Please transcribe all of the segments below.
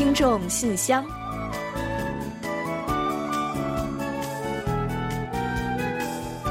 听众信箱，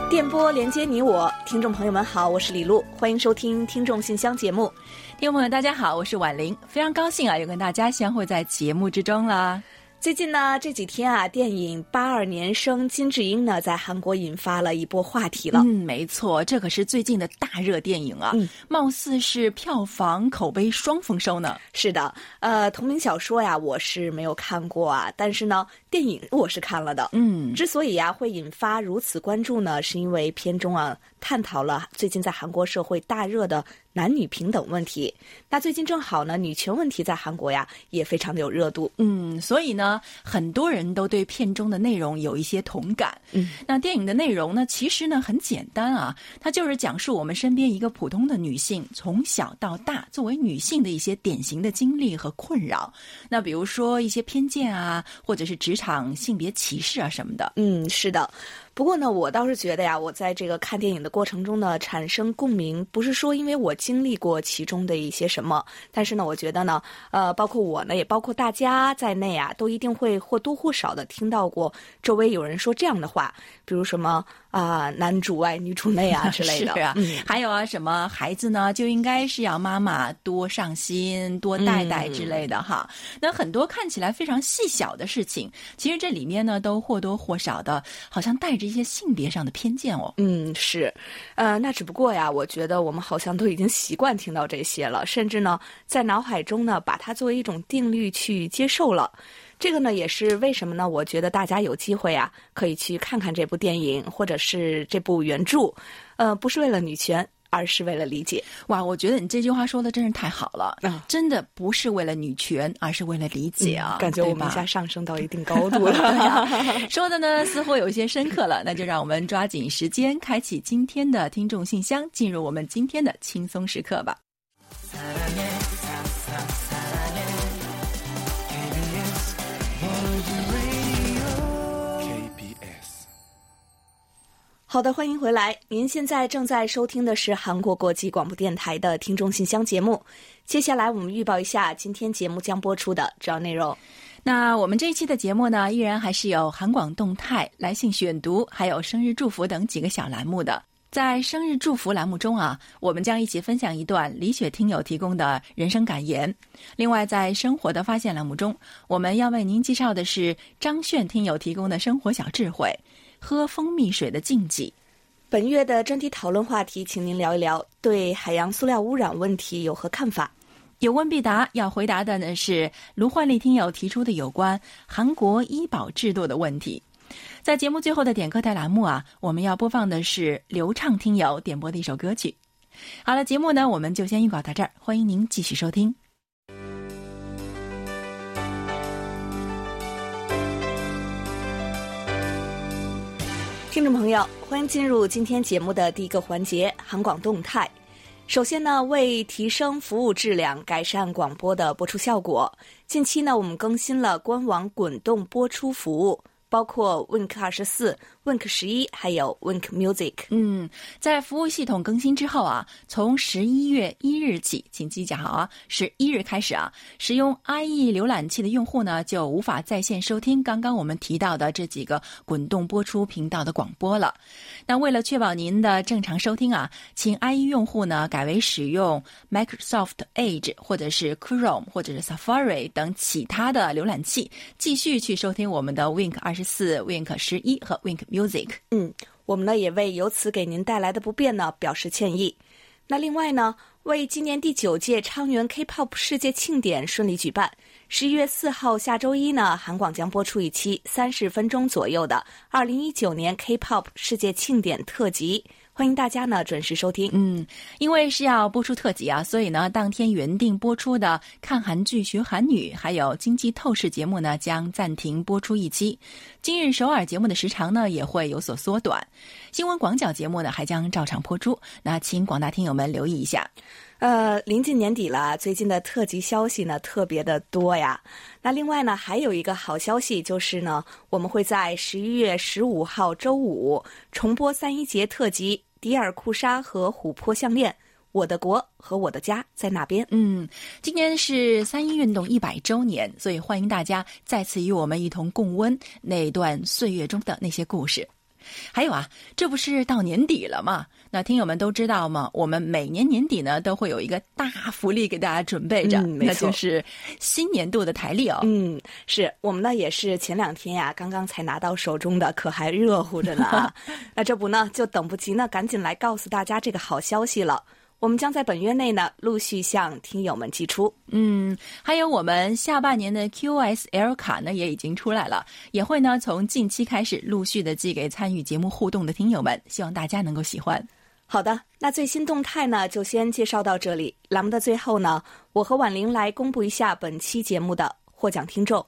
电波连接你我，听众朋友们好，我是李璐，欢迎收听听众信箱节目。听众朋友大家好，我是婉玲，非常高兴啊，又跟大家相会在节目之中了。最近呢，这几天啊，电影《八二年生金智英》呢，在韩国引发了一波话题了。嗯，没错，这可是最近的大热电影啊，嗯貌似是票房口碑双丰收呢。是的，呃，同名小说呀，我是没有看过啊，但是呢，电影我是看了的。嗯，之所以呀会引发如此关注呢，是因为片中啊探讨了最近在韩国社会大热的男女平等问题。那最近正好呢，女权问题在韩国呀也非常的有热度。嗯，所以呢，很多人都对片中的内容有一些同感。嗯，那电影的内容呢，其实呢很简单啊，它就是讲述我们身边一个普通的女性从小到大作为女性的一些典型的经历和困扰。那比如说一些偏见啊，或者是职场性别歧视啊什么的。嗯，是的。不过呢，我倒是觉得呀，我在这个看电影的过程中呢，产生共鸣，不是说因为我经历过其中的一些什么，但是呢，我觉得呢，呃，包括我呢，也包括大家在内啊，都一定会或多或少的听到过周围有人说这样的话，比如什么啊、男主外女主内啊 之类的。是啊，嗯还有啊，什么孩子呢，就应该是要妈妈多上心、多带带之类的哈。那很多看起来非常细小的事情，其实这里面呢，都或多或少的，好像带着一些性别上的偏见哦。嗯，是，呃，那只不过呀，我觉得我们好像都已经习惯听到这些了，甚至呢，在脑海中呢，把它作为一种定律去接受了。这个呢，也是为什么呢？我觉得大家有机会啊，可以去看看这部电影，或者是这部原著，呃，不是为了女权，而是为了理解。哇，我觉得你这句话说的真是太好了，啊真的不是为了女权，而是为了理解啊，感觉我们一下上升到一定高 度了。说的呢，似乎有一些深刻了，那就让我们抓紧时间，开启今天的听众信箱，进入我们今天的轻松时刻吧。好的，欢迎回来。您现在正在收听的是韩国国际广播电台的听众信箱节目。接下来我们预报一下今天节目将播出的主要内容。那我们这一期的节目呢，依然还是有韩广动态、来信选读，还有生日祝福等几个小栏目的。在生日祝福栏目中啊，我们将一起分享一段李雪听友提供的人生感言。另外，在生活的发现栏目中，我们要为您介绍的是张炫听友提供的生活小智慧：喝蜂蜜水的禁忌。本月的专题讨论话题，请您聊一聊对海洋塑料污染问题有何看法？有问必答，要回答的呢是卢焕丽听友提出的有关韩国医保制度的问题。在节目最后的点歌台栏目啊，我们要播放的是流畅听友点播的一首歌曲。好了，节目呢我们就先预告到这儿，欢迎您继续收听。听众朋友，欢迎进入今天节目的第一个环节——韩广动态。首先呢，为提升服务质量，改善广播的播出效果，近期呢，我们更新了官网滚动播出服务，包括 Wink 二十四、Wink 十一，还有 Wink Music。嗯，在服务系统更新之后啊，从十一月一日起，请记讲好啊，十一日开始啊，使用 IE 浏览器的用户呢，就无法在线收听刚刚我们提到的这几个滚动播出频道的广播了。那为了确保您的正常收听啊，请 IE 用户呢改为使用 Microsoft Edge 或者是 Chrome 或者是 Safari 等其他的浏览器，继续去收听我们的 Wink 二十四、Wink 十一和 Wink Music。嗯，我们呢也为由此给您带来的不便呢表示歉意。那另外呢，为今年第九届昌原 K-pop 世界庆典顺利举办，十一月四号下周一呢，韩广将播出一期三十分钟左右的二零一九年 K-pop 世界庆典特辑，欢迎大家呢准时收听。嗯，因为是要播出特辑啊，所以呢，当天原定播出的看韩剧学韩语，还有经济透视节目呢，将暂停播出一期。今日首尔节目的时长呢，也会有所缩短。新闻广角节目呢，还将照常播出。那请广大听友们留意一下。呃，临近年底了，最近的特辑消息呢特别的多呀。那另外呢，还有一个好消息就是呢，我们会在十一月十五号周五重播三一节特辑《迪尔库莎和琥珀项链》，我的国和我的家在那边。嗯，今年是三一运动一百周年，所以欢迎大家再次与我们一同共温那段岁月中的那些故事。还有啊，这不是到年底了吗？那听友们都知道吗？我们每年年底呢都会有一个大福利给大家准备着，那就是新年度的台历哦。嗯，是我们呢也是前两天呀刚刚才拿到手中的，可还热乎着呢啊。那这不呢就等不及呢，赶紧来告诉大家这个好消息了。我们将在本月内呢陆续向听友们寄出。嗯，还有我们下半年的 QSL 卡呢也已经出来了，也会呢从近期开始陆续的寄给参与节目互动的听友们，希望大家能够喜欢。好的，那最新动态呢就先介绍到这里。栏目的最后呢，我和婉玲来公布一下本期节目的获奖听众。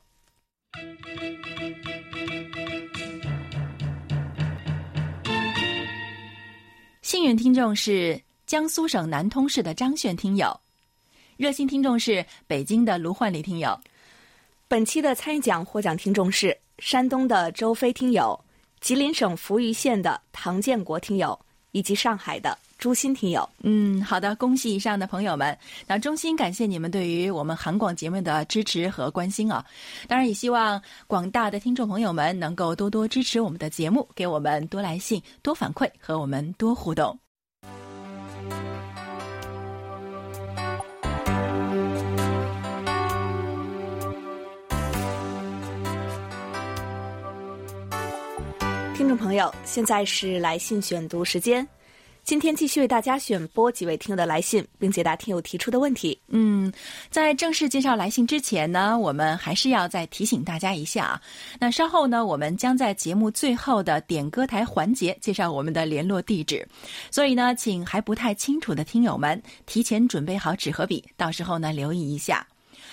幸运听众是。江苏省南通市的张炫听友，热心听众是北京的卢焕丽听友。本期的参与奖获奖听众是山东的周飞听友、吉林省扶余县的唐建国听友以及上海的朱鑫听友。嗯，好的，恭喜以上的朋友们。那衷心感谢你们对于我们韩广节目的支持和关心啊！当然，也希望广大的听众朋友们能够多多支持我们的节目，给我们多来信、多反馈和我们多互动。众朋友，现在是来信选读时间。今天继续为大家选播几位听友的来信，并解答听友提出的问题。嗯，在正式介绍来信之前呢，我们还是要再提醒大家一下啊。那稍后呢，我们将在节目最后的点歌台环节介绍我们的联络地址，所以呢，请还不太清楚的听友们提前准备好纸和笔，到时候呢留意一下。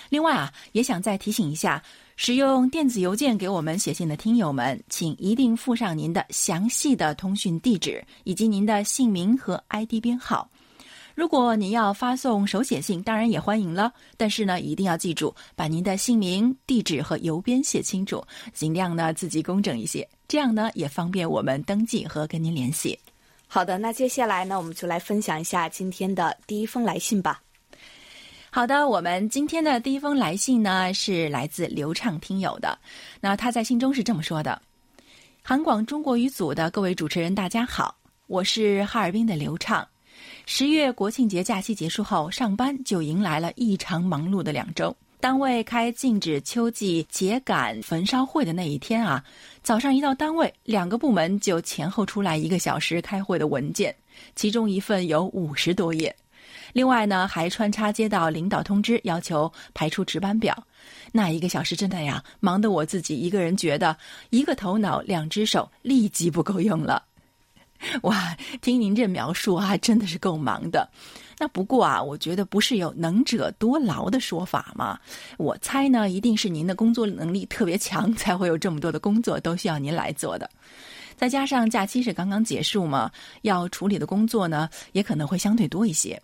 另外啊，也想再提醒一下。使用电子邮件给我们写信的听友们，请一定附上您的详细的通讯地址以及您的姓名和 ID 编号。如果您要发送手写信，当然也欢迎了，但是呢，一定要记住把您的姓名、地址和邮编写清楚，尽量呢字迹工整一些，这样呢也方便我们登记和跟您联系。好的，那接下来呢，我们就来分享一下今天的第一封来信吧。好的，我们今天的第一封来信呢是来自流畅听友的。那他在信中是这么说的：“韩广中国语组的各位主持人，大家好，我是哈尔滨的流畅。十月国庆节假期结束后，上班就迎来了异常忙碌的两周。单位开禁止秋季秸秆焚烧会的那一天啊，早上一到单位，两个部门就前后出来一个小时开会的文件，其中一份有五十多页。”另外呢，还穿插接到领导通知，要求排出值班表。那一个小时真的呀，忙得我自己一个人觉得一个头脑两只手立即不够用了。哇，听您这描述啊，真的是够忙的。那不过啊，我觉得不是有能者多劳的说法吗？我猜呢，一定是您的工作能力特别强，才会有这么多的工作都需要您来做的。再加上假期是刚刚结束嘛，要处理的工作呢，也可能会相对多一些。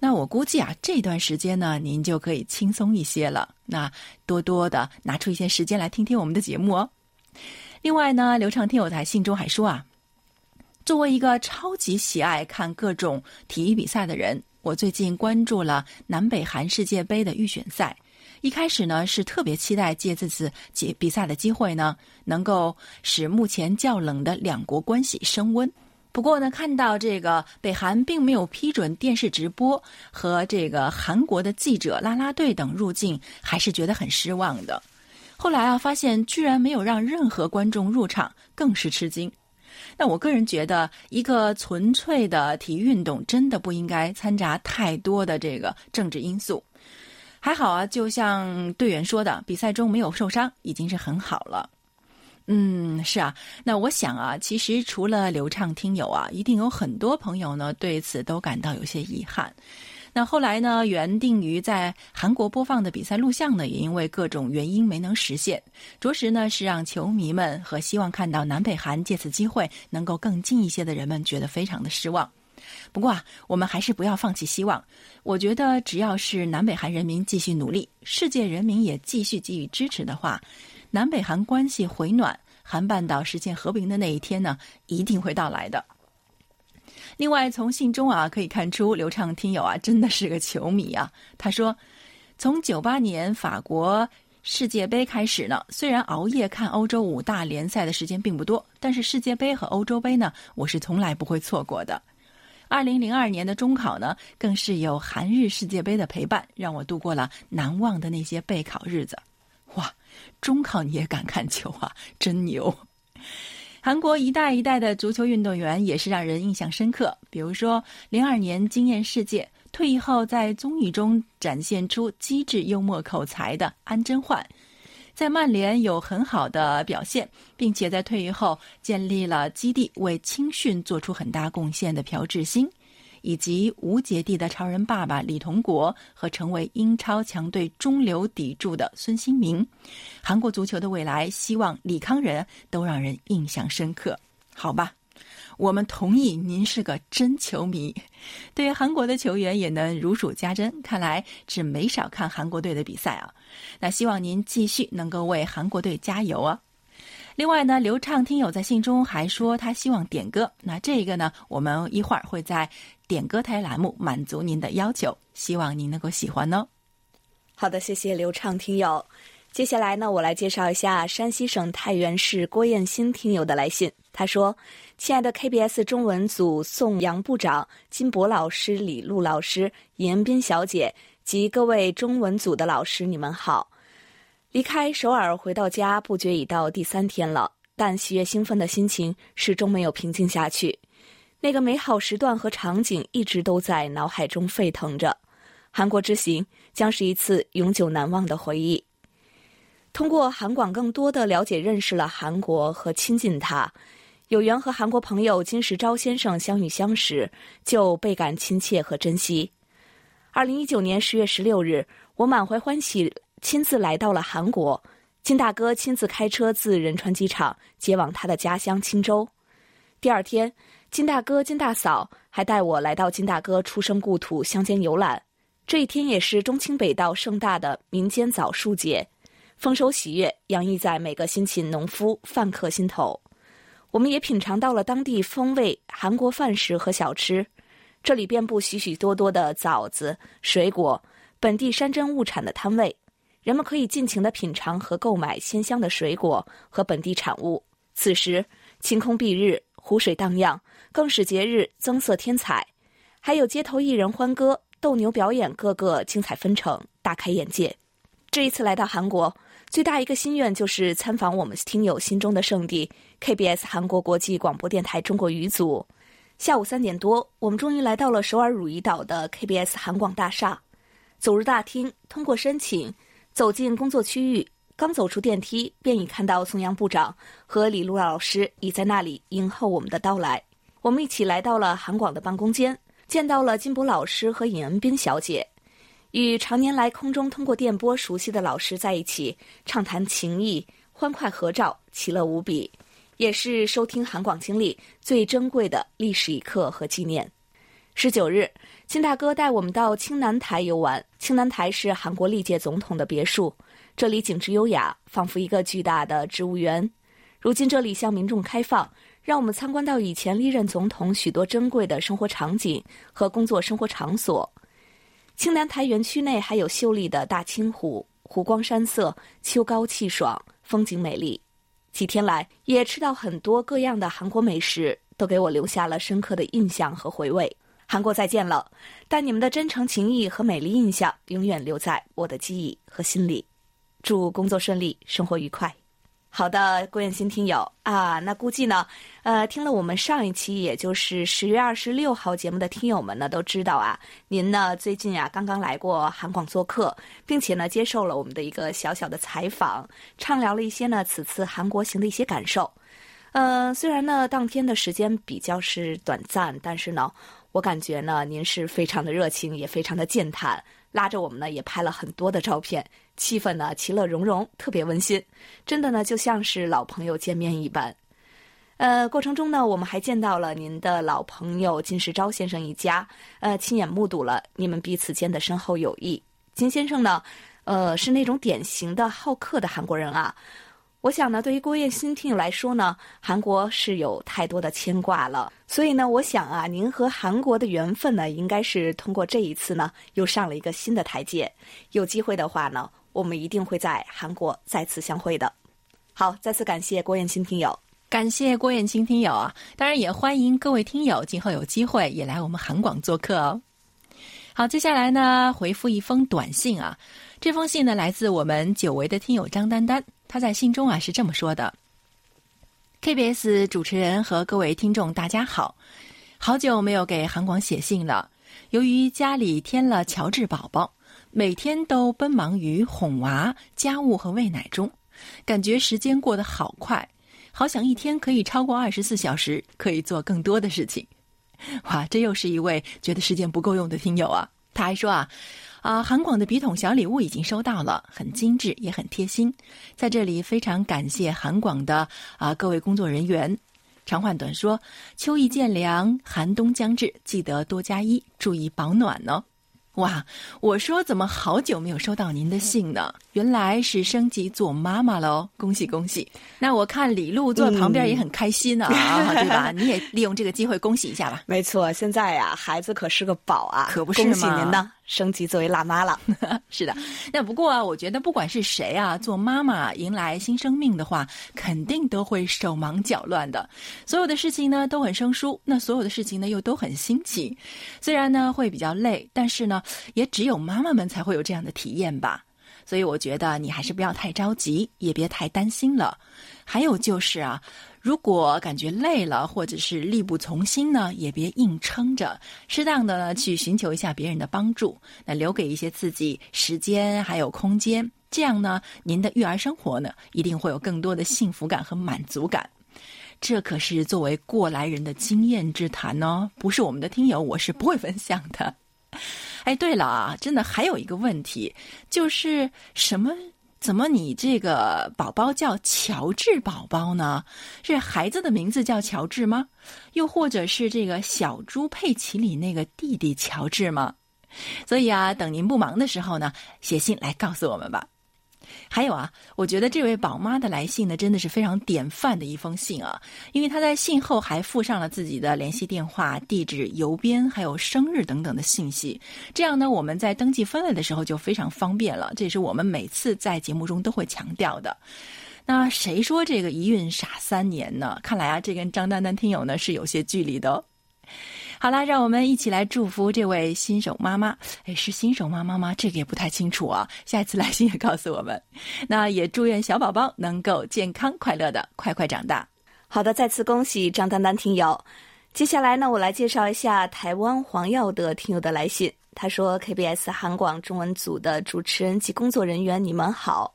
那我估计啊，这段时间呢，您就可以轻松一些了。那多多的拿出一些时间来听听我们的节目哦。另外呢，刘畅听友在信中还说啊，作为一个超级喜爱看各种体育比赛的人，我最近关注了南北韩世界杯的预选赛。一开始呢，是特别期待借这次比比赛的机会呢，能够使目前较冷的两国关系升温。不过呢，看到这个北韩并没有批准电视直播和这个韩国的记者、拉拉队等入境，还是觉得很失望的。后来啊，发现居然没有让任何观众入场，更是吃惊。那我个人觉得，一个纯粹的体育运动真的不应该掺杂太多的这个政治因素。还好啊，就像队员说的，比赛中没有受伤，已经是很好了。嗯，是啊，那我想啊，其实除了流畅听友啊，一定有很多朋友呢对此都感到有些遗憾。那后来呢，原定于在韩国播放的比赛录像呢，也因为各种原因没能实现，着实呢是让球迷们和希望看到南北韩借此机会能够更近一些的人们觉得非常的失望。不过啊，我们还是不要放弃希望。我觉得只要是南北韩人民继续努力，世界人民也继续给予支持的话。南北韩关系回暖，韩半岛实现和平的那一天呢，一定会到来的。另外，从信中啊可以看出，刘畅听友啊 真的是个球迷啊。他说，从九八年法国世界杯开始呢，虽然熬夜看欧洲五大联赛的时间并不多，但是世界杯和欧洲杯呢，我是从来不会错过的。二零零二年的中考呢，更是有韩日世界杯的陪伴，让我度过了难忘的那些备考日子。哇，中考你也敢看球啊，真牛！韩国一代一代的足球运动员也是让人印象深刻。比如说，零二年惊艳世界、退役后在综艺中展现出机智幽默口才的安贞焕，在曼联有很好的表现，并且在退役后建立了基地，为青训做出很大贡献的朴智星。以及无姐弟的超人爸爸李同国和成为英超强队中流砥柱的孙兴民，韩国足球的未来，希望李康仁都让人印象深刻。好吧，我们同意您是个真球迷，对韩国的球员也能如数家珍。看来是没少看韩国队的比赛啊。那希望您继续能够为韩国队加油啊。另外呢，刘畅听友在信中还说他希望点歌，那这个呢，我们一会儿会在点歌台栏目满足您的要求，希望您能够喜欢哦。好的，谢谢刘畅听友。接下来呢，我来介绍一下山西省太原市郭艳新听友的来信。他说：“亲爱的 KBS 中文组宋阳部长、金博老师、李璐老师、严斌小姐及各位中文组的老师，你们好。”离开首尔回到家，不觉已到第三天了，但喜悦兴奋的心情始终没有平静下去。那个美好时段和场景一直都在脑海中沸腾着。韩国之行将是一次永久难忘的回忆。通过韩广，更多的了解、认识了韩国和亲近他。有缘和韩国朋友金石昭先生相遇相识，就倍感亲切和珍惜。二零一九年十月十六日，我满怀欢喜。亲自来到了韩国，金大哥亲自开车自仁川机场接往他的家乡青州。第二天，金大哥、金大嫂还带我来到金大哥出生故土乡间游览。这一天也是中清北道盛大的民间枣树节，丰收喜悦洋溢在每个辛勤农夫饭客心头。我们也品尝到了当地风味韩国饭食和小吃，这里遍布许许多多的枣子、水果、本地山珍物产的摊位。人们可以尽情的品尝和购买鲜香的水果和本地产物。此时晴空蔽日，湖水荡漾，更使节日增色添彩。还有街头艺人欢歌、斗牛表演，个个精彩纷呈，大开眼界。这一次来到韩国，最大一个心愿就是参访我们听友心中的圣地 KBS 韩国国际广播电台中国语组。下午三点多，我们终于来到了首尔汝矣岛的 KBS 韩广大厦。走入大厅，通过申请。走进工作区域，刚走出电梯，便已看到宋阳部长和李璐老师已在那里迎候我们的到来。我们一起来到了韩广的办公间，见到了金博老师和尹恩斌小姐，与常年来空中通过电波熟悉的老师在一起畅谈情谊，欢快合照，其乐无比，也是收听韩广经历最珍贵的历史一刻和纪念。十九日。金大哥带我们到青南台游玩。青南台是韩国历届总统的别墅，这里景致优雅，仿佛一个巨大的植物园。如今这里向民众开放，让我们参观到以前历任总统许多珍贵的生活场景和工作生活场所。青南台园区内还有秀丽的大清湖，湖光山色，秋高气爽，风景美丽。几天来也吃到很多各样的韩国美食，都给我留下了深刻的印象和回味。韩国再见了，但你们的真诚情谊和美丽印象永远留在我的记忆和心里。祝工作顺利，生活愉快。好的，郭艳新听友啊，那估计呢，呃，听了我们上一期，也就是十月二十六号节目的听友们呢，都知道啊，您呢最近啊刚刚来过韩广做客，并且呢接受了我们的一个小小的采访，畅聊了一些呢此次韩国行的一些感受。呃，虽然呢当天的时间比较是短暂，但是呢。我感觉呢，您是非常的热情，也非常的健谈，拉着我们呢也拍了很多的照片，气氛呢其乐融融，特别温馨，真的呢就像是老朋友见面一般。呃，过程中呢，我们还见到了您的老朋友金世昭先生一家，呃，亲眼目睹了你们彼此间的深厚友谊。金先生呢，呃，是那种典型的好客的韩国人啊。我想呢，对于郭燕新听友来说呢，韩国是有太多的牵挂了。所以呢，我想啊，您和韩国的缘分呢，应该是通过这一次呢，又上了一个新的台阶。有机会的话呢，我们一定会在韩国再次相会的。好，再次感谢郭燕新听友，感谢郭燕青听友啊！当然也欢迎各位听友今后有机会也来我们韩广做客哦。好，接下来呢，回复一封短信啊。这封信呢，来自我们久违的听友张丹丹。他在信中啊是这么说的：“KBS 主持人和各位听众，大家好，好久没有给韩广写信了。由于家里添了乔治宝宝，每天都奔忙于哄娃、家务和喂奶中，感觉时间过得好快，好想一天可以超过二十四小时，可以做更多的事情。”哇，这又是一位觉得时间不够用的听友啊！他还说啊。啊，韩广的笔筒小礼物已经收到了，很精致也很贴心，在这里非常感谢韩广的啊各位工作人员。长话短说，秋意渐凉，寒冬将至，记得多加衣，注意保暖哦。哇，我说怎么好久没有收到您的信呢？原来是升级做妈妈了哦，恭喜恭喜！那我看李璐坐旁边也很开心啊，对吧？你也利用这个机会恭喜一下吧。没错，现在呀，孩子可是个宝啊，可不是恭喜您呢，升级作为辣妈了。是的，那不过啊，我觉得不管是谁啊，做妈妈迎来新生命的话，肯定都会手忙脚乱的，所有的事情呢都很生疏，那所有的事情呢又都很新奇。虽然呢会比较累，但是呢，也只有妈妈们才会有这样的体验吧。所以我觉得你还是不要太着急，也别太担心了。还有就是啊，如果感觉累了或者是力不从心呢，也别硬撑着，适当的呢去寻求一下别人的帮助，那留给一些自己时间还有空间，这样呢，您的育儿生活呢一定会有更多的幸福感和满足感。这可是作为过来人的经验之谈呢，不是我们的听友，我是不会分享的。哎，对了啊，真的还有一个问题，就是什么？怎么你这个宝宝叫乔治宝宝呢？是孩子的名字叫乔治吗？又或者是这个小猪佩奇里那个弟弟乔治吗？所以啊，等您不忙的时候呢，写信来告诉我们吧。还有啊，我觉得这位宝妈的来信呢，真的是非常典范的一封信啊，因为她在信后还附上了自己的联系电话、地址、邮编，还有生日等等的信息。这样呢，我们在登记分类的时候就非常方便了。这也是我们每次在节目中都会强调的。那谁说这个一孕傻三年呢？看来啊，这跟张丹丹听友呢是有些距离的。好啦，让我们一起来祝福这位新手妈妈。哎，是新手妈妈吗？这个也不太清楚啊。下一次来信也告诉我们。那也祝愿小宝宝能够健康快乐的快快长大。好的，再次恭喜张丹丹听友。接下来呢，我来介绍一下台湾黄耀德听友的来信。他说：“KBS 韩广中文组的主持人及工作人员，你们好。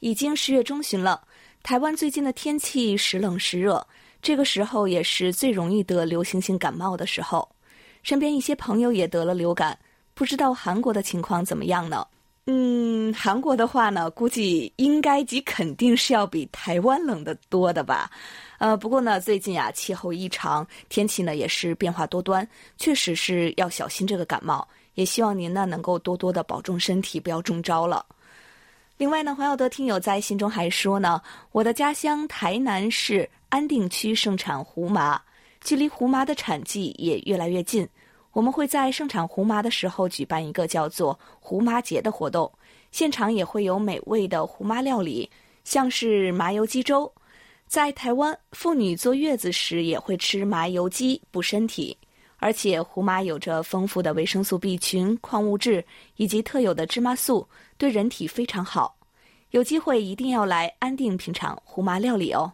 已经十月中旬了，台湾最近的天气时冷时热。”这个时候也是最容易得流行性感冒的时候，身边一些朋友也得了流感，不知道韩国的情况怎么样呢？嗯，韩国的话呢，估计应该及肯定是要比台湾冷得多的吧。呃，不过呢，最近啊，气候异常，天气呢也是变化多端，确实是要小心这个感冒。也希望您呢能够多多的保重身体，不要中招了。另外呢，黄耀德听友在信中还说呢，我的家乡台南市。安定区盛产胡麻，距离胡麻的产季也越来越近。我们会在盛产胡麻的时候举办一个叫做“胡麻节”的活动，现场也会有美味的胡麻料理，像是麻油鸡粥。在台湾，妇女坐月子时也会吃麻油鸡补身体，而且胡麻有着丰富的维生素 B 群、矿物质以及特有的芝麻素，对人体非常好。有机会一定要来安定品尝胡麻料理哦。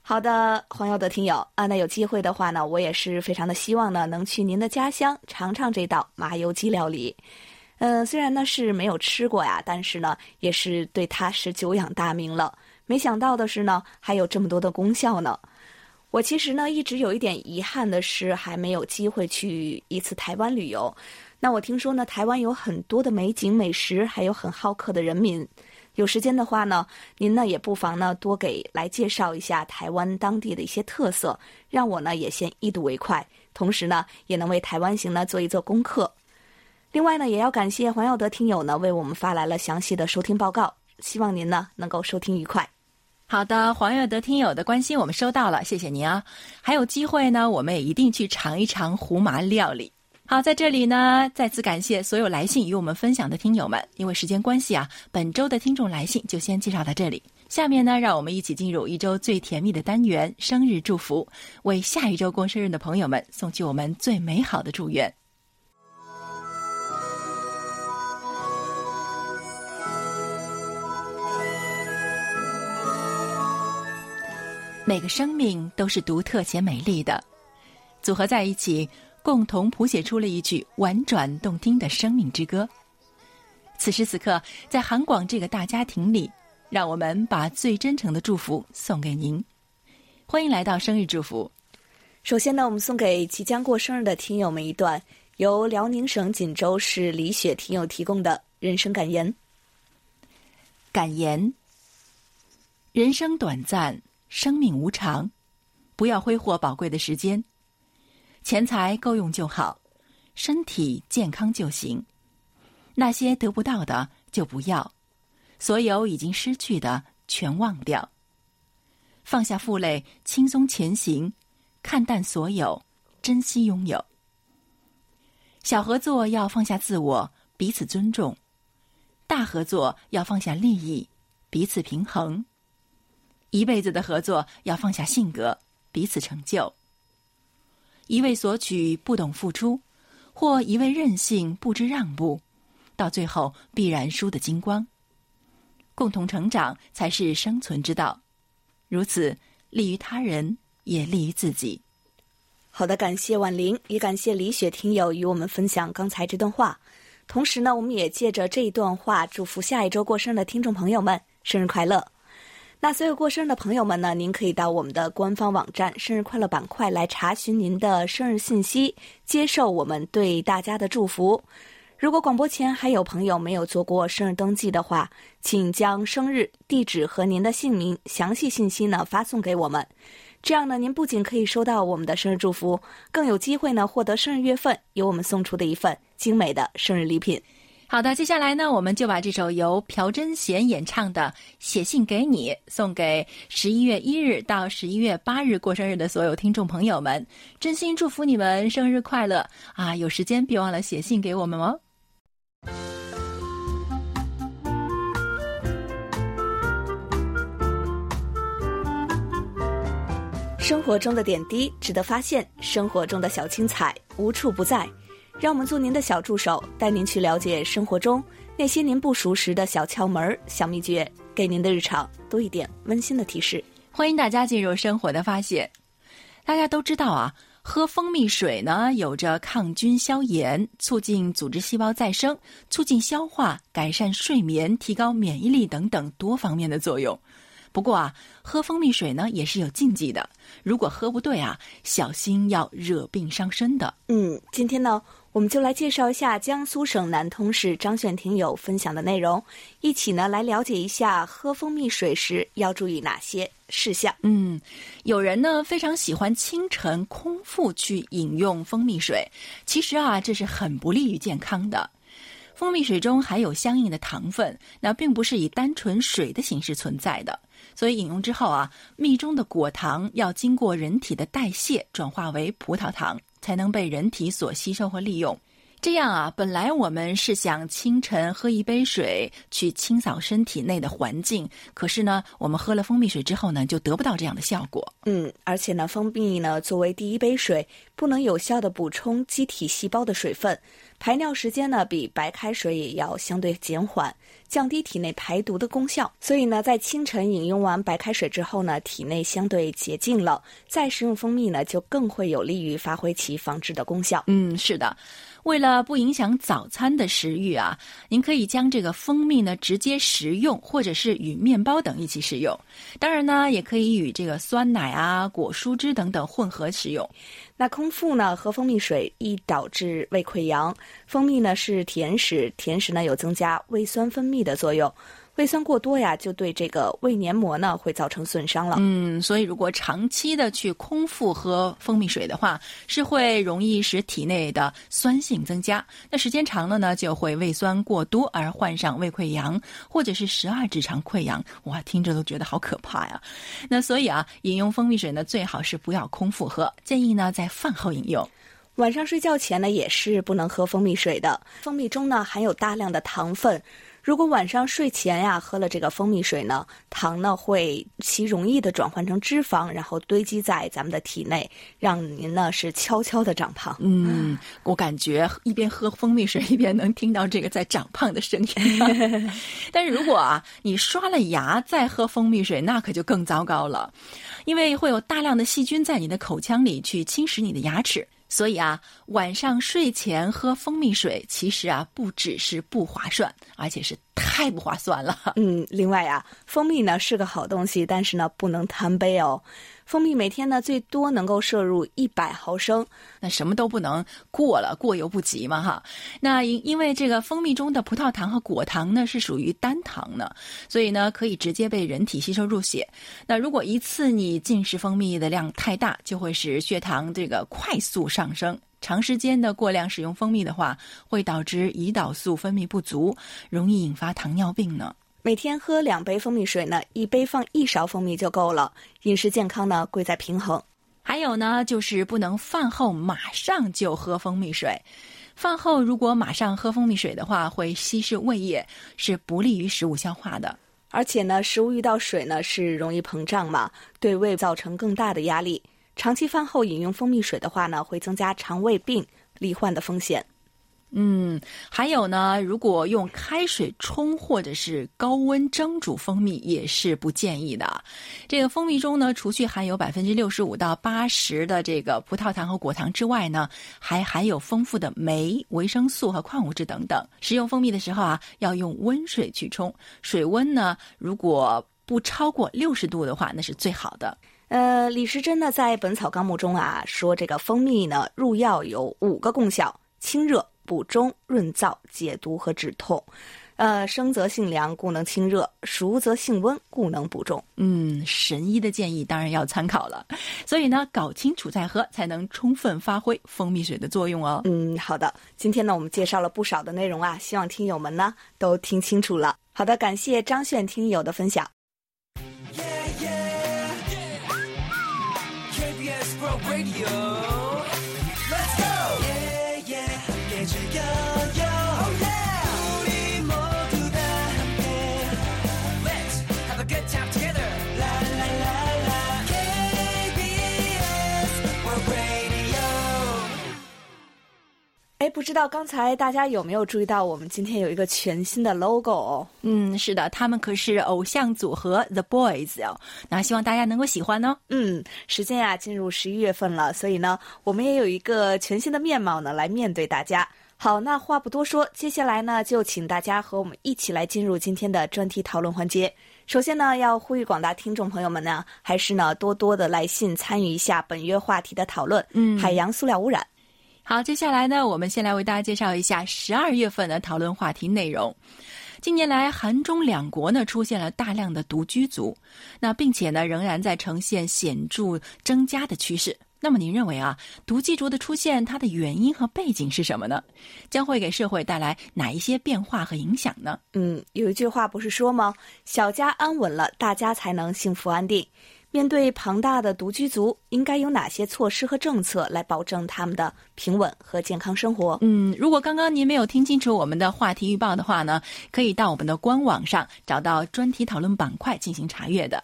好的，黄耀德听友啊，那有机会的话呢，我也是非常的希望呢，能去您的家乡尝尝这道麻油鸡料理。嗯，虽然呢是没有吃过呀，但是呢也是对它是久仰大名了。没想到的是呢，还有这么多的功效呢。我其实呢一直有一点遗憾的是，还没有机会去一次台湾旅游。那我听说呢，台湾有很多的美景美食，还有很好客的人民。有时间的话呢，您呢也不妨呢多给来介绍一下台湾当地的一些特色，让我呢也先一睹为快，同时呢也能为台湾行呢做一做功课。另外呢，也要感谢黄耀德听友呢为我们发来了详细的收听报告，希望您呢能够收听愉快。好的，黄月德听友的关心我们收到了，谢谢您啊！还有机会呢，我们也一定去尝一尝胡麻料理。好，在这里呢，再次感谢所有来信与我们分享的听友们。因为时间关系啊，本周的听众来信就先介绍到这里。下面呢，让我们一起进入一周最甜蜜的单元——生日祝福，为下一周过生日的朋友们送去我们最美好的祝愿。每个生命都是独特且美丽的，组合在一起，共同谱写出了一曲婉转动听的生命之歌。此时此刻，在韩广这个大家庭里，让我们把最真诚的祝福送给您。欢迎来到生日祝福。首先呢，我们送给即将过生日的听友们一段由辽宁省锦州市李雪听友提供的人生感言。感言：人生短暂。生命无常，不要挥霍宝贵的时间。钱财够用就好，身体健康就行。那些得不到的就不要，所有已经失去的全忘掉。放下负累，轻松前行，看淡所有，珍惜拥有。小合作要放下自我，彼此尊重；大合作要放下利益，彼此平衡。一辈子的合作要放下性格，彼此成就。一味索取不懂付出，或一味任性不知让步，到最后必然输得精光。共同成长才是生存之道，如此利于他人，也利于自己。好的，感谢婉玲，也感谢李雪听友与我们分享刚才这段话。同时呢，我们也借着这一段话，祝福下一周过生的听众朋友们生日快乐。那所有过生日的朋友们呢？您可以到我们的官方网站“生日快乐”板块来查询您的生日信息，接受我们对大家的祝福。如果广播前还有朋友没有做过生日登记的话，请将生日、地址和您的姓名详细信息呢发送给我们。这样呢，您不仅可以收到我们的生日祝福，更有机会呢获得生日月份由我们送出的一份精美的生日礼品。好的，接下来呢，我们就把这首由朴真贤演唱的《写信给你》送给十一月一日到十一月八日过生日的所有听众朋友们，真心祝福你们生日快乐啊！有时间别忘了写信给我们哦。生活中的点滴值得发现，生活中的小精彩无处不在。让我们做您的小助手，带您去了解生活中那些您不熟识的小窍门、小秘诀，给您的日常多一点温馨的提示。欢迎大家进入生活的发现。大家都知道啊，喝蜂蜜水呢，有着抗菌、消炎、促进组织细胞再生、促进消化、改善睡眠、提高免疫力等等多方面的作用。不过啊，喝蜂蜜水呢也是有禁忌的，如果喝不对啊，小心要惹病伤身的。嗯，今天呢。我们就来介绍一下江苏省南通市张炫庭友分享的内容，一起呢来了解一下喝蜂蜜水时要注意哪些事项。嗯，有人呢非常喜欢清晨空腹去饮用蜂蜜水，其实啊这是很不利于健康的。蜂蜜水中含有相应的糖分，那并不是以单纯水的形式存在的，所以饮用之后啊，蜜中的果糖要经过人体的代谢转化为葡萄糖。才能被人体所吸收和利用。这样啊，本来我们是想清晨喝一杯水去清扫身体内的环境，可是呢，我们喝了蜂蜜水之后呢，就得不到这样的效果。嗯，而且呢，蜂蜜呢作为第一杯水，不能有效的补充机体细胞的水分，排尿时间呢比白开水也要相对减缓，降低体内排毒的功效。所以呢，在清晨饮用完白开水之后呢，体内相对洁净了，再食用蜂蜜呢，就更会有利于发挥其防治的功效。嗯，是的。为了不影响早餐的食欲啊，您可以将这个蜂蜜呢直接食用，或者是与面包等一起食用。当然呢，也可以与这个酸奶啊、果蔬汁等等混合食用。那空腹呢喝蜂蜜水易导致胃溃疡。蜂蜜呢是甜食，甜食呢有增加胃酸分泌的作用。胃酸过多呀，就对这个胃黏膜呢会造成损伤了。嗯，所以如果长期的去空腹喝蜂蜜水的话，是会容易使体内的酸性增加。那时间长了呢，就会胃酸过多而患上胃溃疡，或者是十二指肠溃疡。哇，听着都觉得好可怕呀！那所以啊，饮用蜂蜜水呢，最好是不要空腹喝，建议呢在饭后饮用。晚上睡觉前呢，也是不能喝蜂蜜水的。蜂蜜中呢含有大量的糖分。如果晚上睡前呀喝了这个蜂蜜水呢，糖呢会其容易的转换成脂肪，然后堆积在咱们的体内，让您呢是悄悄的长胖。嗯，我感觉一边喝蜂蜜水一边能听到这个在长胖的声音。但是如果啊你刷了牙再喝蜂蜜水，那可就更糟糕了，因为会有大量的细菌在你的口腔里去侵蚀你的牙齿。所以啊，晚上睡前喝蜂蜜水，其实啊不只是不划算，而且是太不划算了。嗯，另外啊，蜂蜜呢是个好东西，但是呢不能贪杯哦。蜂蜜每天呢最多能够摄入一百毫升，那什么都不能过了，过犹不及嘛哈。那因因为这个蜂蜜中的葡萄糖和果糖呢是属于单糖呢，所以呢可以直接被人体吸收入血。那如果一次你进食蜂蜜的量太大，就会使血糖这个快速上升。长时间的过量使用蜂蜜的话，会导致胰岛素分泌不足，容易引发糖尿病呢。每天喝两杯蜂蜜水呢，一杯放一勺蜂蜜就够了。饮食健康呢，贵在平衡。还有呢，就是不能饭后马上就喝蜂蜜水。饭后如果马上喝蜂蜜水的话，会稀释胃液，是不利于食物消化的。而且呢，食物遇到水呢，是容易膨胀嘛，对胃造成更大的压力。长期饭后饮用蜂蜜水的话呢，会增加肠胃病罹患的风险。嗯，还有呢，如果用开水冲或者是高温蒸煮蜂蜜也是不建议的。这个蜂蜜中呢，除去含有百分之六十五到八十的这个葡萄糖和果糖之外呢，还含有丰富的酶、维生素和矿物质等等。食用蜂蜜的时候啊，要用温水去冲，水温呢如果不超过六十度的话，那是最好的。呃，李时珍呢在《本草纲目》中啊说，这个蜂蜜呢入药有五个功效：清热。补中、润燥、解毒和止痛，呃，生则性凉，故能清热；熟则性温，故能补中。嗯，神医的建议当然要参考了。所以呢，搞清楚再喝，才能充分发挥蜂蜜水的作用哦。嗯，好的。今天呢，我们介绍了不少的内容啊，希望听友们呢都听清楚了。好的，感谢张炫听友的分享。不知道刚才大家有没有注意到，我们今天有一个全新的 logo 哦。嗯，是的，他们可是偶像组合 The Boys 哦。那希望大家能够喜欢呢。嗯，时间呀进入十一月份了，所以呢，我们也有一个全新的面貌呢来面对大家。好，那话不多说，接下来呢就请大家和我们一起来进入今天的专题讨论环节。首先呢，要呼吁广大听众朋友们呢，还是呢多多的来信参与一下本月话题的讨论。嗯，海洋塑料污染。好，接下来呢，我们先来为大家介绍一下十二月份的讨论话题内容。近年来，韩中两国呢出现了大量的独居族，那并且呢仍然在呈现显著增加的趋势。那么您认为啊，独居族的出现它的原因和背景是什么呢？将会给社会带来哪一些变化和影响呢？嗯，有一句话不是说吗？小家安稳了，大家才能幸福安定。面对庞大的独居族，应该有哪些措施和政策来保证他们的平稳和健康生活？嗯，如果刚刚您没有听清楚我们的话题预报的话呢，可以到我们的官网上找到专题讨论板块进行查阅的。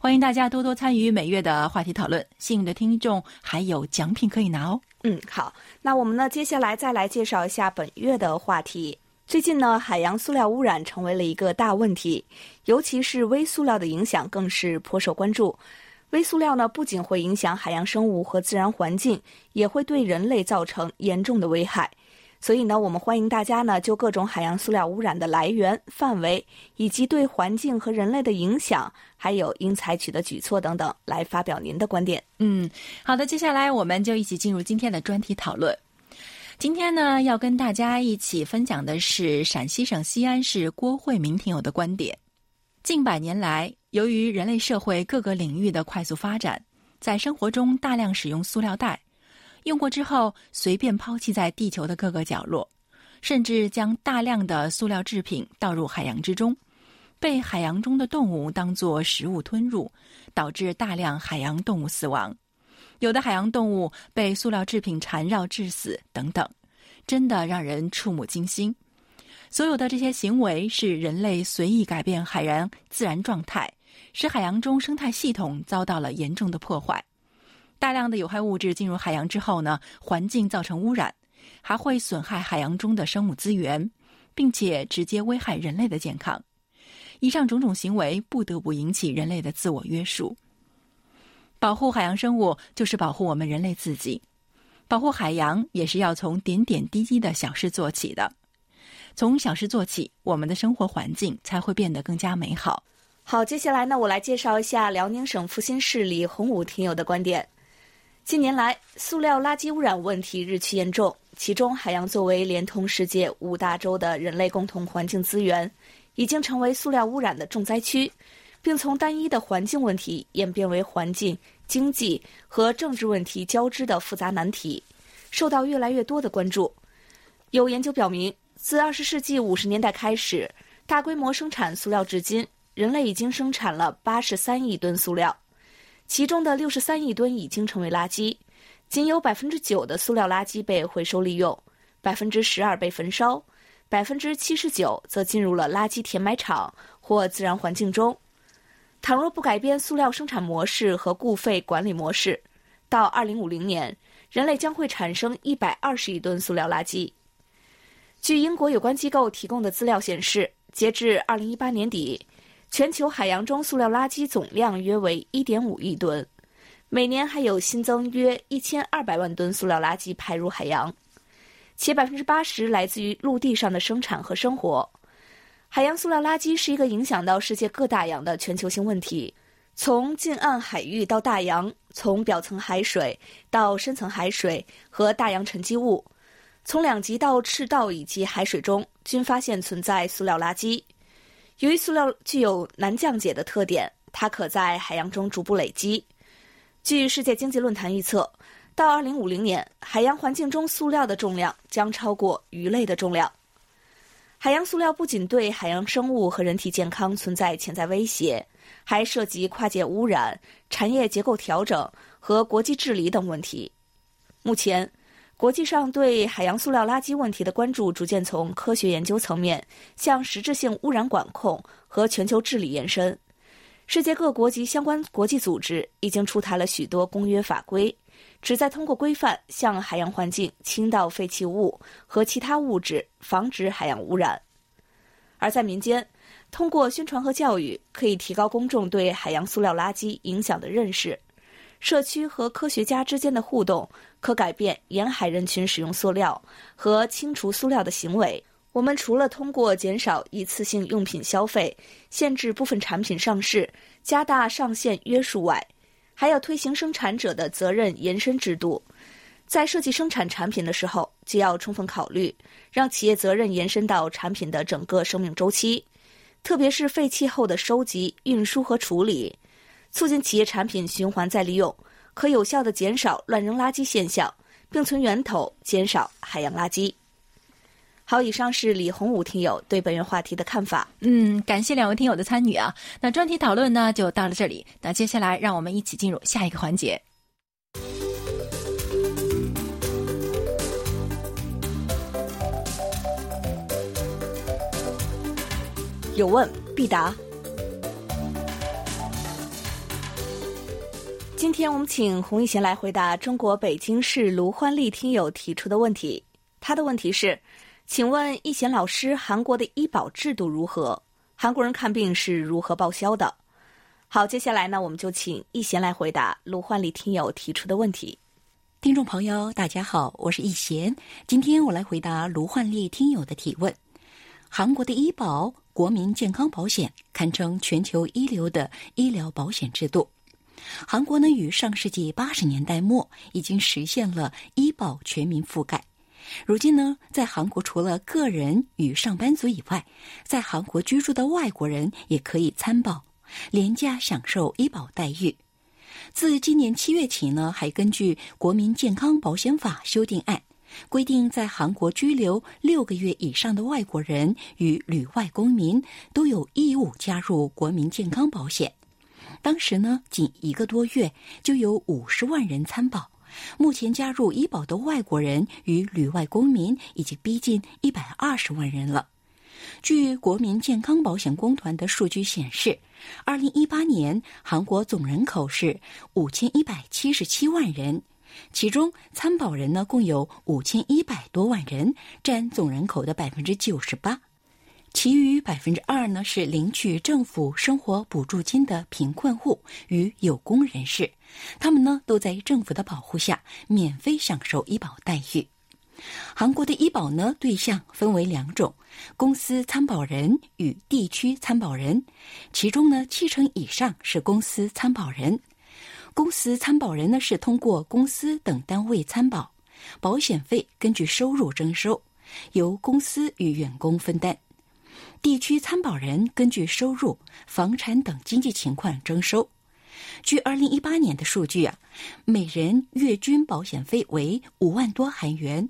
欢迎大家多多参与每月的话题讨论，幸运的听众还有奖品可以拿哦。嗯，好，那我们呢，接下来再来介绍一下本月的话题。最近呢，海洋塑料污染成为了一个大问题，尤其是微塑料的影响更是颇受关注。微塑料呢，不仅会影响海洋生物和自然环境，也会对人类造成严重的危害。所以呢，我们欢迎大家呢，就各种海洋塑料污染的来源、范围，以及对环境和人类的影响，还有应采取的举措等等，来发表您的观点。嗯，好的，接下来我们就一起进入今天的专题讨论。今天呢，要跟大家一起分享的是陕西省西安市郭慧明听友的观点。近百年来，由于人类社会各个领域的快速发展，在生活中大量使用塑料袋，用过之后随便抛弃在地球的各个角落，甚至将大量的塑料制品倒入海洋之中，被海洋中的动物当作食物吞入，导致大量海洋动物死亡。有的海洋动物被塑料制品缠绕致死，等等，真的让人触目惊心。所有的这些行为是人类随意改变海洋自然状态，使海洋中生态系统遭到了严重的破坏。大量的有害物质进入海洋之后呢，环境造成污染，还会损害海洋中的生物资源，并且直接危害人类的健康。以上种种行为不得不引起人类的自我约束。保护海洋生物就是保护我们人类自己，保护海洋也是要从点点滴滴的小事做起的。从小事做起，我们的生活环境才会变得更加美好。好，接下来呢，我来介绍一下辽宁省阜新市李洪武听友的观点。近年来，塑料垃圾污染问题日趋严重，其中海洋作为连通世界五大洲的人类共同环境资源，已经成为塑料污染的重灾区。并从单一的环境问题演变为环境、经济和政治问题交织的复杂难题，受到越来越多的关注。有研究表明，自二十世纪五十年代开始，大规模生产塑料至今，人类已经生产了八十三亿吨塑料，其中的六十三亿吨已经成为垃圾，仅有百分之九的塑料垃圾被回收利用，百分之十二被焚烧，百分之七十九则进入了垃圾填埋场或自然环境中。倘若不改变塑料生产模式和固废管理模式，到二零五零年，人类将会产生一百二十亿吨塑料垃圾。据英国有关机构提供的资料显示，截至二零一八年底，全球海洋中塑料垃圾总量约为一点五亿吨，每年还有新增约一千二百万吨塑料垃圾排入海洋，且百分之八十来自于陆地上的生产和生活。海洋塑料垃圾是一个影响到世界各大洋的全球性问题，从近岸海域到大洋，从表层海水到深层海水和大洋沉积物，从两极到赤道以及海水中均发现存在塑料垃圾。由于塑料具有难降解的特点，它可在海洋中逐步累积。据世界经济论坛预测，到2050年，海洋环境中塑料的重量将超过鱼类的重量。海洋塑料不仅对海洋生物和人体健康存在潜在威胁，还涉及跨界污染、产业结构调整和国际治理等问题。目前，国际上对海洋塑料垃圾问题的关注逐渐从科学研究层面向实质性污染管控和全球治理延伸。世界各国及相关国际组织已经出台了许多公约法规。旨在通过规范向海洋环境倾倒废弃物和其他物质，防止海洋污染；而在民间，通过宣传和教育，可以提高公众对海洋塑料垃圾影响的认识。社区和科学家之间的互动，可改变沿海人群使用塑料和清除塑料的行为。我们除了通过减少一次性用品消费、限制部分产品上市、加大上限约束外，还要推行生产者的责任延伸制度，在设计生产产品的时候，就要充分考虑让企业责任延伸到产品的整个生命周期，特别是废弃后的收集、运输和处理，促进企业产品循环再利用，可有效的减少乱扔垃圾现象，并从源头减少海洋垃圾。好，以上是李洪武听友对本月话题的看法。嗯，感谢两位听友的参与啊。那专题讨论呢，就到了这里。那接下来，让我们一起进入下一个环节。有问必答。今天我们请洪一贤来回答中国北京市卢欢丽听友提出的问题。他的问题是。请问易贤老师，韩国的医保制度如何？韩国人看病是如何报销的？好，接下来呢，我们就请易贤来回答卢焕丽听友提出的问题。听众朋友，大家好，我是易贤，今天我来回答卢焕丽听友的提问。韩国的医保国民健康保险堪称全球一流的医疗保险制度。韩国呢，于上世纪八十年代末已经实现了医保全民覆盖。如今呢，在韩国除了个人与上班族以外，在韩国居住的外国人也可以参保，廉价享受医保待遇。自今年七月起呢，还根据《国民健康保险法》修订案，规定在韩国居留六个月以上的外国人与旅外公民都有义务加入国民健康保险。当时呢，仅一个多月就有五十万人参保。目前加入医保的外国人与旅外公民已经逼近一百二十万人了。据国民健康保险公团的数据显示，二零一八年韩国总人口是五千一百七十七万人，其中参保人呢共有五千一百多万人，占总人口的百分之九十八。其余百分之二呢是领取政府生活补助金的贫困户与有功人士，他们呢都在政府的保护下免费享受医保待遇。韩国的医保呢对象分为两种：公司参保人与地区参保人，其中呢七成以上是公司参保人。公司参保人呢是通过公司等单位参保，保险费根据收入征收，由公司与员工分担。地区参保人根据收入、房产等经济情况征收。据二零一八年的数据啊，每人月均保险费为五万多韩元，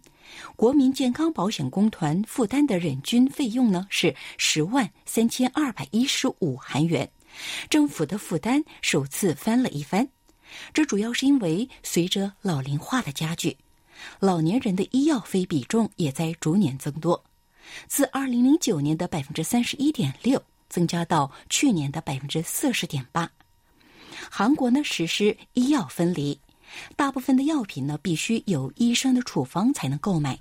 国民健康保险公团负担的人均费用呢是十万三千二百一十五韩元，政府的负担首次翻了一番。这主要是因为随着老龄化的加剧，老年人的医药费比重也在逐年增多。自二零零九年的百分之三十一点六增加到去年的百分之四十点八。韩国呢实施医药分离，大部分的药品呢必须有医生的处方才能购买。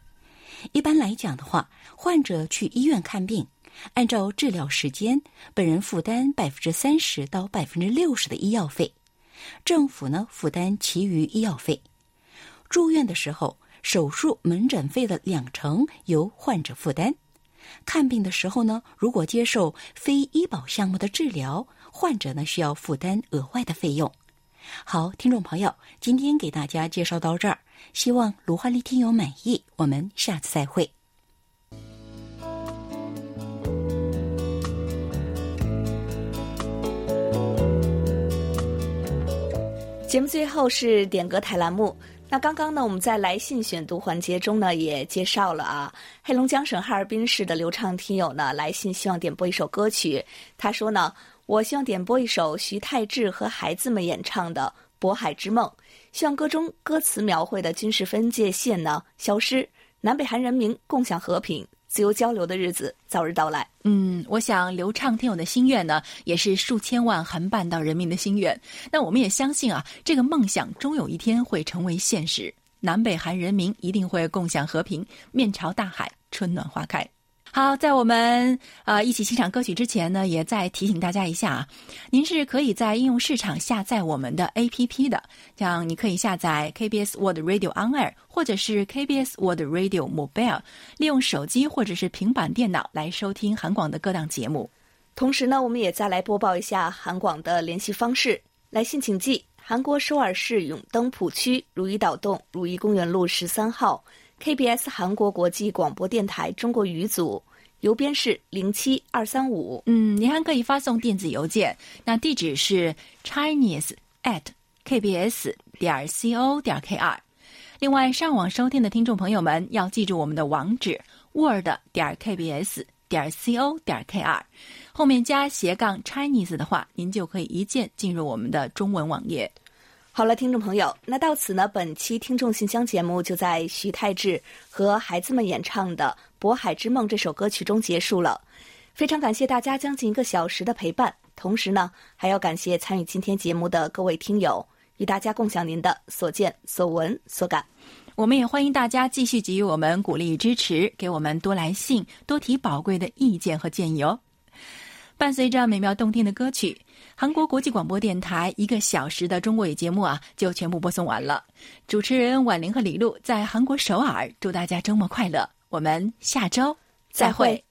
一般来讲的话，患者去医院看病，按照治疗时间，本人负担百分之三十到百分之六十的医药费，政府呢负担其余医药费。住院的时候。手术门诊费的两成由患者负担，看病的时候呢，如果接受非医保项目的治疗，患者呢需要负担额外的费用。好，听众朋友，今天给大家介绍到这儿，希望卢焕丽听友满意，我们下次再会。节目最后是点歌台栏目。那刚刚呢，我们在来信选读环节中呢，也介绍了啊，黑龙江省哈尔滨市的刘畅听友呢来信，希望点播一首歌曲。他说呢，我希望点播一首徐太志和孩子们演唱的《渤海之梦》，希望歌中歌词描绘的军事分界线呢消失，南北韩人民共享和平。自由交流的日子早日到来。嗯，我想刘畅天友的心愿呢，也是数千万韩半岛人民的心愿。那我们也相信啊，这个梦想终有一天会成为现实。南北韩人民一定会共享和平，面朝大海，春暖花开。好，在我们呃一起欣赏歌曲之前呢，也再提醒大家一下啊，您是可以在应用市场下载我们的 APP 的，像你可以下载 KBS World Radio On Air 或者是 KBS World Radio Mobile，利用手机或者是平板电脑来收听韩广的各档节目。同时呢，我们也再来播报一下韩广的联系方式，来信请寄韩国首尔市永登浦区如意岛洞如意公园路十三号。KBS 韩国国际广播电台中国语组，邮编是零七二三五。嗯，您还可以发送电子邮件，那地址是 chinese at kbs 点 co 点 kr。另外，上网收听的听众朋友们要记住我们的网址 word 点 kbs 点 co 点 kr，后面加斜杠 chinese 的话，您就可以一键进入我们的中文网页。好了，听众朋友，那到此呢，本期听众信箱节目就在徐太志和孩子们演唱的《渤海之梦》这首歌曲中结束了。非常感谢大家将近一个小时的陪伴，同时呢，还要感谢参与今天节目的各位听友，与大家共享您的所见所闻所感。我们也欢迎大家继续给予我们鼓励与支持，给我们多来信，多提宝贵的意见和建议哦。伴随着美妙动听的歌曲，韩国国际广播电台一个小时的中国语节目啊，就全部播送完了。主持人婉玲和李璐在韩国首尔，祝大家周末快乐。我们下周再会。